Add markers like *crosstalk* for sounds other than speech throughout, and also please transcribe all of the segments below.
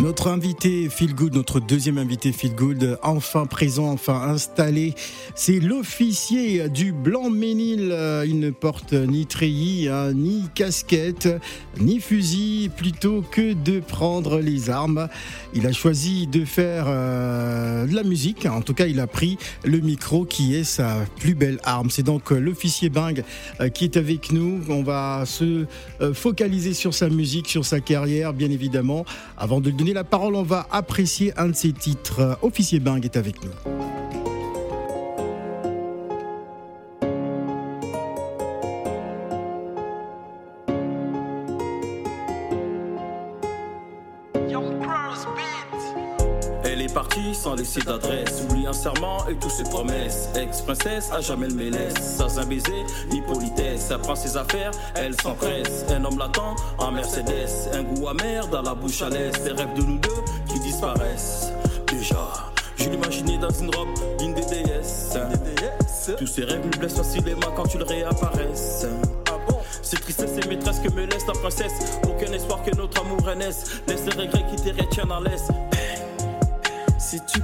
Notre invité Feel Good, notre deuxième invité Feel Good, enfin présent, enfin installé, c'est l'officier du Blanc-Ménil. Il ne porte ni treillis, hein, ni casquette, ni fusil, plutôt que de prendre les armes. Il a choisi de faire euh, de la musique, en tout cas il a pris le micro qui est sa plus belle arme. C'est donc euh, l'officier Bing euh, qui est avec nous. On va se focaliser sur sa musique, sur sa carrière, bien évidemment. Avant de lui donner la parole, on va apprécier un de ses titres. Officier Bing est avec nous. Partie sans laisser d'adresse. Oublie un serment et toutes ses promesses. Ex-princesse, à jamais elle me laisse. Sans un baiser ni politesse. Elle prend ses affaires, elle s'empresse. Un homme l'attend en Mercedes. Un goût amer dans la bouche à l'aise. Des rêves de nous deux qui disparaissent. Déjà, je l'imaginais dans une robe digne des déesses. Tous ces rêves me blessent facilement quand tu le réapparaisses. C'est tristesse et maîtresse que me laisse la princesse. Aucun espoir que notre amour renaisse. Laisse les regrets qui te retiennent en laisse. Si tu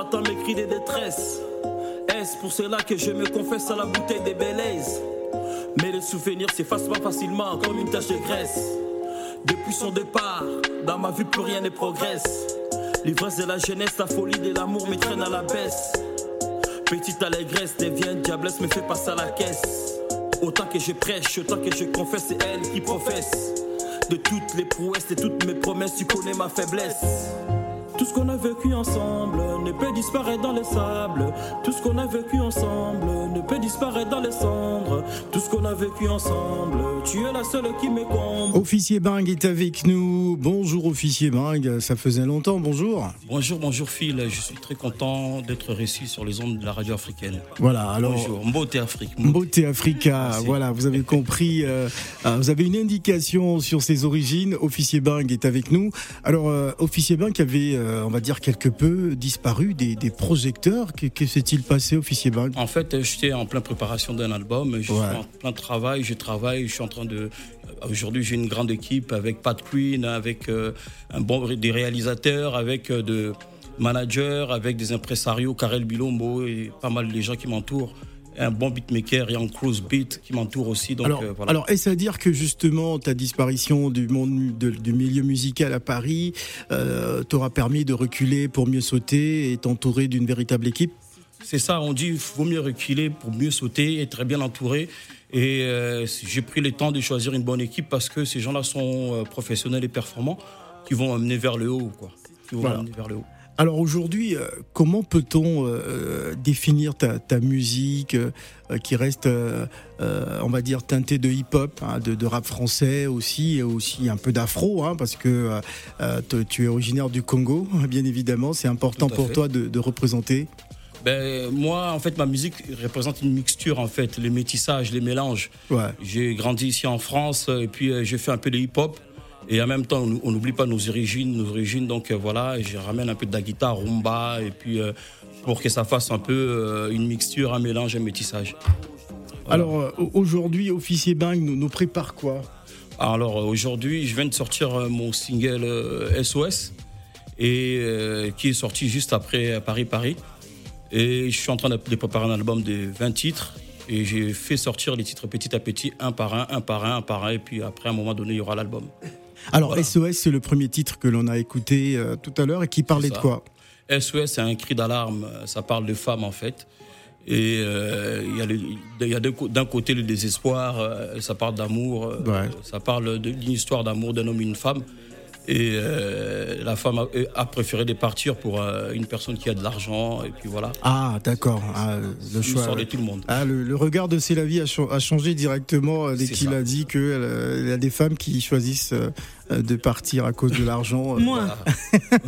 n'entend mes cris de détresse. Est-ce pour cela que je me confesse à la bouteille des belaises Mais les souvenirs s'effacent pas facilement comme une tache de graisse. Depuis son départ, dans ma vie plus rien ne progresse. L'ivresse de la jeunesse, la folie de l'amour me traîne à la baisse. Petite allégresse devient diablesse, me fait passer à la caisse. Autant que je prêche, autant que je confesse, c'est elle qui professe. De toutes les prouesses, de toutes mes promesses, tu connais ma faiblesse. Tout ce qu'on a vécu ensemble ne peut disparaître dans les sables. Tout ce qu'on a vécu ensemble ne peut disparaître dans les cendres. Tout ce qu'on a vécu ensemble, tu es la seule qui me comble. Officier Bing est avec nous. Bonjour officier Bing, ça faisait longtemps, bonjour. Bonjour, bonjour Phil, je suis très content d'être reçu sur les ondes de la radio africaine. Voilà, alors Bonjour, Mbote Afrique. Mbote Africa, Merci. voilà, vous avez compris, euh, euh, vous avez une indication sur ses origines. Officier Bing est avec nous. Alors, euh, Officier Bing avait, euh, on va dire, quelque peu disparu des, des projecteurs. Que, que s'est-il passé, Officier Bing? En fait, j'étais en pleine préparation d'un album, je Ouais. suis en plein travail, je travaille, je suis en train de... Aujourd'hui, j'ai une grande équipe avec Pat Queen, avec euh, un bon, des réalisateurs, avec euh, de managers, avec des impresarios, Karel Bilombo et pas mal de gens qui m'entourent. Un bon beatmaker, Ian Cruz Beat qui m'entoure aussi. Donc, alors, euh, voilà. alors est-ce à dire que justement ta disparition du monde de- du milieu musical à Paris euh, t'aura permis de reculer pour mieux sauter et t'entourer d'une véritable équipe? C'est ça, on dit il vaut mieux reculer pour mieux sauter, être très bien entouré. Et euh, j'ai pris le temps de choisir une bonne équipe parce que ces gens-là sont euh, professionnels et performants qui vont amener vers le haut. Quoi. Qui vont Voilà. amener vers le haut. Alors aujourd'hui, euh, comment peut-on euh, définir ta, ta musique euh, qui reste, euh, on va dire, teintée de hip-hop, hein, de, de rap français aussi, et aussi un peu d'afro, hein, parce que tu es originaire du Congo, *laughs* bien évidemment. C'est important pour fait. toi de, de représenter. Ben, moi, en fait, ma musique représente une mixture, en fait, les métissages, les mélanges. Ouais. J'ai grandi ici en France et puis euh, j'ai fait un peu de hip-hop. Et en même temps, on n'oublie pas nos origines, nos origines. Donc euh, voilà, je ramène un peu de la guitare, rumba, et puis euh, pour que ça fasse un peu euh, une mixture, un mélange, un métissage. Voilà. Alors euh, aujourd'hui, Officier Bang nous, nous prépare quoi? Alors euh, aujourd'hui, je viens de sortir euh, mon single euh, SOS, et euh, qui est sorti juste après euh, Paris Paris. Et je suis en train de préparer un album de 20 titres. Et j'ai fait sortir les titres petit à petit, un par un, un par un, un par un. Et puis après, à un moment donné, il y aura l'album. Alors Voilà. SOS, c'est le premier titre que l'on a écouté euh, tout à l'heure et qui parlait de quoi? SOS, c'est un cri d'alarme. Ça parle de femmes, en fait. Et euh, il y a, d'un côté le désespoir, euh, ça parle d'amour, Ouais. ça parle d'une histoire d'amour d'un homme et une femme. Et euh, la femme a, a préféré départir pour euh, une personne qui a de l'argent. Et puis voilà. Ah, d'accord. Ah, le choix. de tout le monde. Ah, le, le regard de Célavie a, cha- a changé directement euh, dès C'est qu'il a dit qu'il y a des femmes qui choisissent euh, euh, de partir à cause de l'argent. euh, Moi,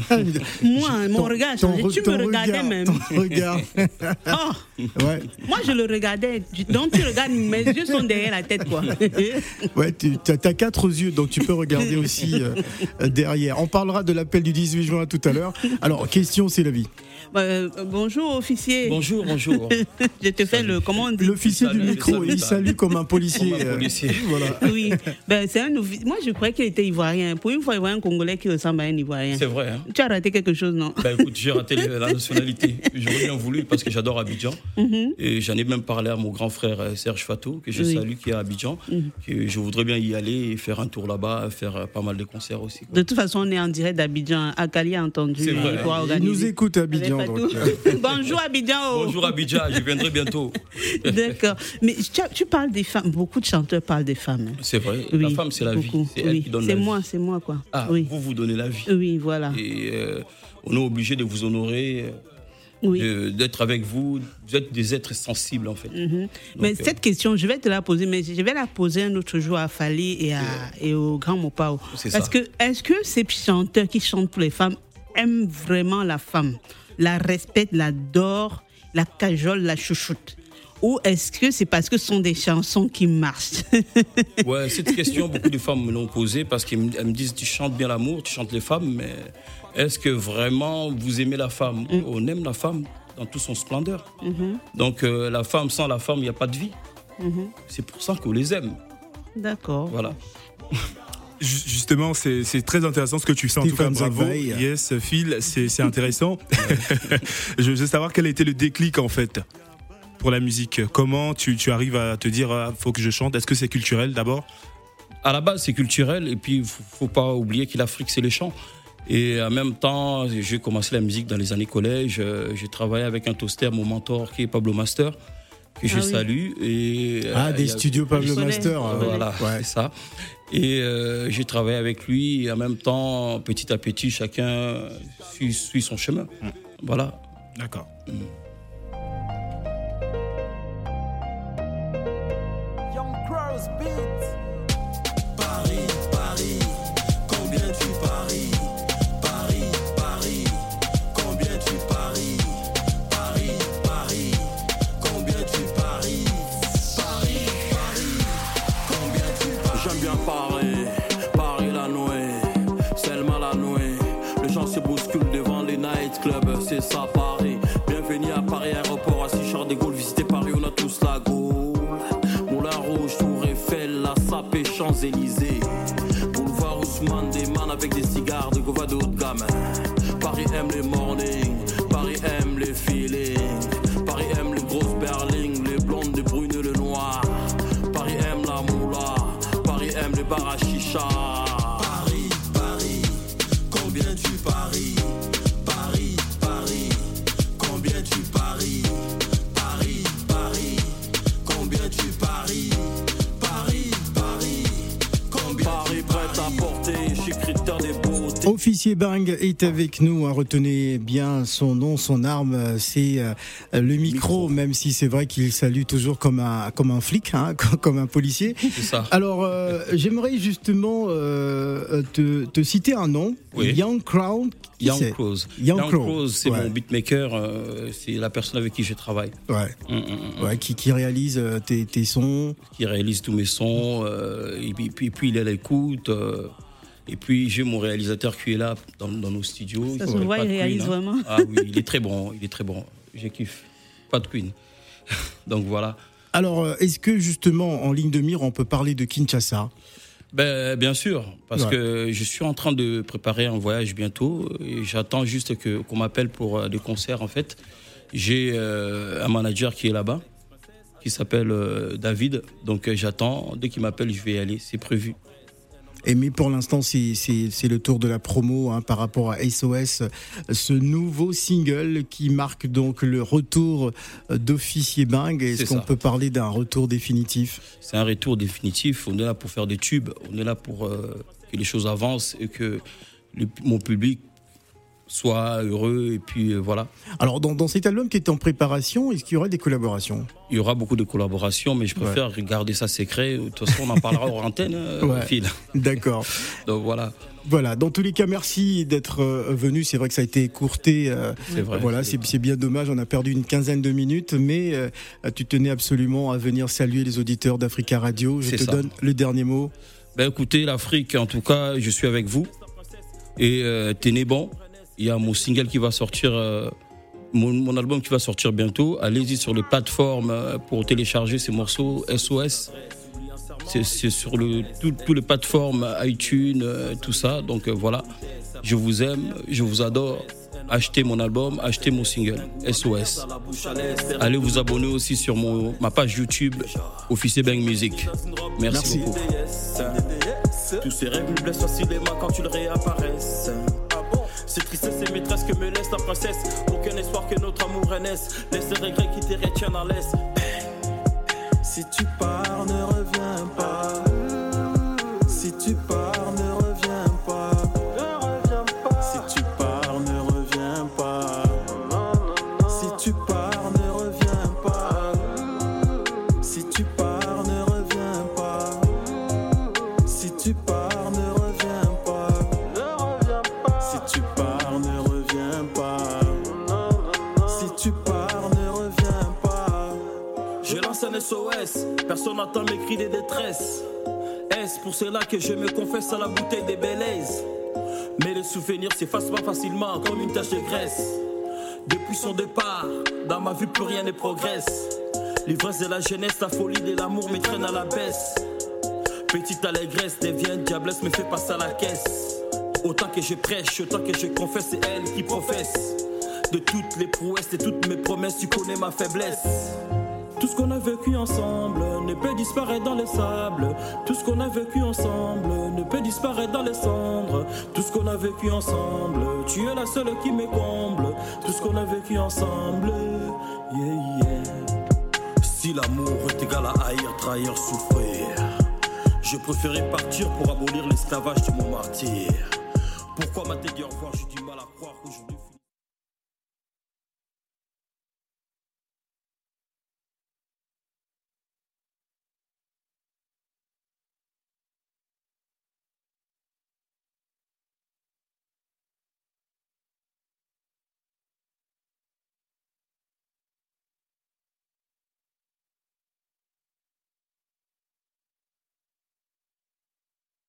Voilà. *laughs* moi, mon Ton- regard ton Tu ton me regardais regard, même. Ton *laughs* regard. *laughs* Oh, ouais, moi, je le regardais. Donc, tu regardes, mes yeux sont derrière la tête, quoi. ouais, tu as, quatre yeux, donc tu peux regarder aussi euh, euh, derrière. On parlera de l'appel du 18 juin tout à l'heure. Alors, question Célavie. Euh, bonjour, officier. Bonjour, bonjour. Je te fais le. L'officier du micro, salut, il salue comme un policier. Comme un euh, policier. voilà. Oui, ben, c'est un Moi, je croyais qu'il était ivoirien. Pour une fois, il voit un Congolais qui ressemble à un ivoirien. C'est vrai. Hein. Tu as raté quelque chose, non? Ben écoute, j'ai raté la nationalité. J'aurais bien voulu parce que j'adore Abidjan. Et j'en ai même parlé à mon grand frère euh, Serge Fatou, que je Oui. salue, qui est à Abidjan. Que je voudrais bien y aller et faire un tour là-bas, faire euh, pas mal de concerts aussi. quoi. De toute façon, on est en direct d'Abidjan. Akali a entendu. C'est vrai. Il pourra Il organiser. nous écoute à Abidjan. Donc, euh, *laughs* Bonjour Abidjan. oh. Bonjour Abidjan, je viendrai bientôt. *laughs* D'accord. Mais tu, tu parles des femmes. Beaucoup de chanteurs parlent des femmes. hein. C'est vrai, Oui, la femme c'est la beaucoup. vie. C'est elle Oui, qui donne C'est la moi, vie. C'est moi, quoi. Ah, oui. vous vous donnez la vie. Oui, voilà. Et euh, on est obligé de vous honorer, euh, Oui. d'être avec vous. Vous êtes des êtres sensibles en fait. Mhm. Mais Donc, euh, cette question, je vais te la poser, mais je vais la poser un autre jour à Fali et, à, et au Grand Mopao. C'est Parce ça. que, est-ce que ces chanteurs qui chantent pour les femmes aiment vraiment la femme, la respectent, l'adorent, la cajolent, la chouchoute? Ou est-ce que c'est parce que ce sont des chansons qui marchent *laughs* Ouais, cette question, beaucoup de femmes me l'ont posée parce qu'elles me disent tu chantes bien l'amour, tu chantes les femmes, mais est-ce que vraiment vous aimez la femme? Mm. On aime la femme dans toute son splendeur. Mm-hmm. Donc euh, la femme, sans la femme, il n'y a pas de vie. Mm-hmm. C'est pour ça qu'on les aime. D'accord. Voilà. *laughs* Ju- Justement, c'est très intéressant ce que tu fais. En tout cas, bravo. Yes, Phil, c'est c'est intéressant. *laughs* Je veux savoir quel a été le déclic en fait pour la musique. Comment tu, tu arrives à te dire ah, faut que je chante? Est-ce que c'est culturel d'abord? À la base, c'est culturel et puis il faut, faut pas oublier que l'Afrique, c'est les chants. Et en même temps, j'ai commencé la musique dans les années collège. Euh, J'ai travaillé avec un toaster, mon mentor, qui est Pablo Master, que je Ah oui. salue. Et, Ah, euh, des studios Pablo Je Master. je euh. Voilà, ouais. c'est ça. Et euh, j'ai travaillé avec lui et en même temps, petit à petit, chacun suit, suit son chemin. Voilà. D'accord. Paris, Champs-Élysées. Boulevard Ousmane, man avec des cigares de Gova de haut de gamme. Paris aime les mornings, Paris aime les feelings. Paris aime les grosses berlings, les blondes, les brunes, le noir. Paris aime la moula, Paris aime les bars Officier Bang est avec nous. hein. Retenez bien son nom, son arme, c'est euh, le micro, Micro. même si c'est vrai qu'il salue toujours comme un, comme un flic, hein, *laughs* comme un policier. Ça. Alors, euh, j'aimerais justement euh, te, te citer un nom, Oui. Young Crown. Young Crows. Young Young Crow, Crows, c'est ouais. mon beatmaker, c'est la personne avec qui je travaille. Ouais, hum, hum. ouais, qui, qui réalise tes, tes sons. Qui réalise tous mes sons, et, puis, puis, puis il est à l'écoute. Et puis j'ai mon réalisateur qui est là dans, dans nos studios. Ça Il se voit, il réalise Queen, hein. vraiment. Ah oui, il est très bon, il est très bon. Je kiffe. Pas de Queen. *laughs* Donc voilà. Alors, euh, est-ce que justement, en ligne de mire, on peut parler de Kinshasa? Ben, bien sûr, parce Ouais. que je suis en train de préparer un voyage bientôt j'attends juste que qu'on m'appelle pour euh, des concerts en fait. J'ai euh, un manager qui est là-bas, qui s'appelle euh, David, donc euh, j'attends. Dès qu'il m'appelle, je vais y aller, c'est prévu. Et mais pour l'instant, c'est- le tour de la promo hein, par rapport à SOS, ce nouveau single qui marque donc le retour d'Officier Bang. Est-ce qu'on peut parler d'un retour définitif? C'est un retour définitif. On est là pour faire des tubes. On est là pour euh, que les choses avancent et que le- mon public soit heureux et puis euh, voilà. Alors, dans, dans cet album qui est en préparation, est-ce qu'il y aura des collaborations? Il y aura beaucoup de collaborations, mais je préfère garder ça secret. De toute façon, on en parlera hors antenne, euh, Ouais. Phil. D'accord. *laughs* Donc voilà, Voilà, dans tous les cas, merci d'être euh, venu. C'est vrai que ça a été écourté. euh, vrai. Voilà, c'est bien dommage. On a perdu une quinzaine de minutes, mais tu tenais absolument à venir saluer les auditeurs d'Africa Radio. Je te ça. donne le dernier mot. Ben écoutez, l'Afrique, en tout cas, je suis avec vous. Et euh, tenez bon. Il y a mon single qui va sortir, euh, mon, mon album qui va sortir bientôt. Allez-y sur les plateformes euh, pour télécharger ces morceaux SOS. C'est sur le, tout- toutes les plateformes, iTunes, euh, tout ça. Donc voilà, je vous aime, je vous adore. Achetez mon album, achetez mon single SOS. Allez vous abonner aussi sur mon, ma page YouTube, Officier Bang Music. Merci, Merci. beaucoup. Tous ces rêves me blessent facilement quand tu le réapparaisses. C'est tristesse et maîtresse que me laisse la princesse. Aucun espoir que notre amour renaisse. Laisse les regrets qui te retiennent en laisse. Si tu pars, ne reviens pas. Si tu pars, cris de détresse. Est-ce pour cela que je me confesse à la bouteille des belaises Mais les souvenirs s'effacent pas facilement comme une tache de graisse. Depuis son départ, dans ma vie plus rien ne progresse. L'ivresse de la jeunesse, la folie de l'amour me traîne à la baisse. Petite allégresse devient diablesse, me fait passer à la caisse. Autant que je prêche, autant que je confesse, c'est elle qui professe. De toutes les prouesses, de toutes mes promesses, tu connais ma faiblesse. Tout ce qu'on a vécu ensemble ne peut disparaître dans les sables. Tout ce qu'on a vécu ensemble ne peut disparaître dans les cendres. Tout ce qu'on a vécu ensemble, tu es la seule qui me comble. Tout ce qu'on a vécu ensemble, yeah, yeah. Si l'amour est égal à haïr, trahir, souffrir, je préférais partir pour abolir l'esclavage de mon martyr. Pourquoi m'a dit au j'ai du mal à croire qu'aujourd'hui.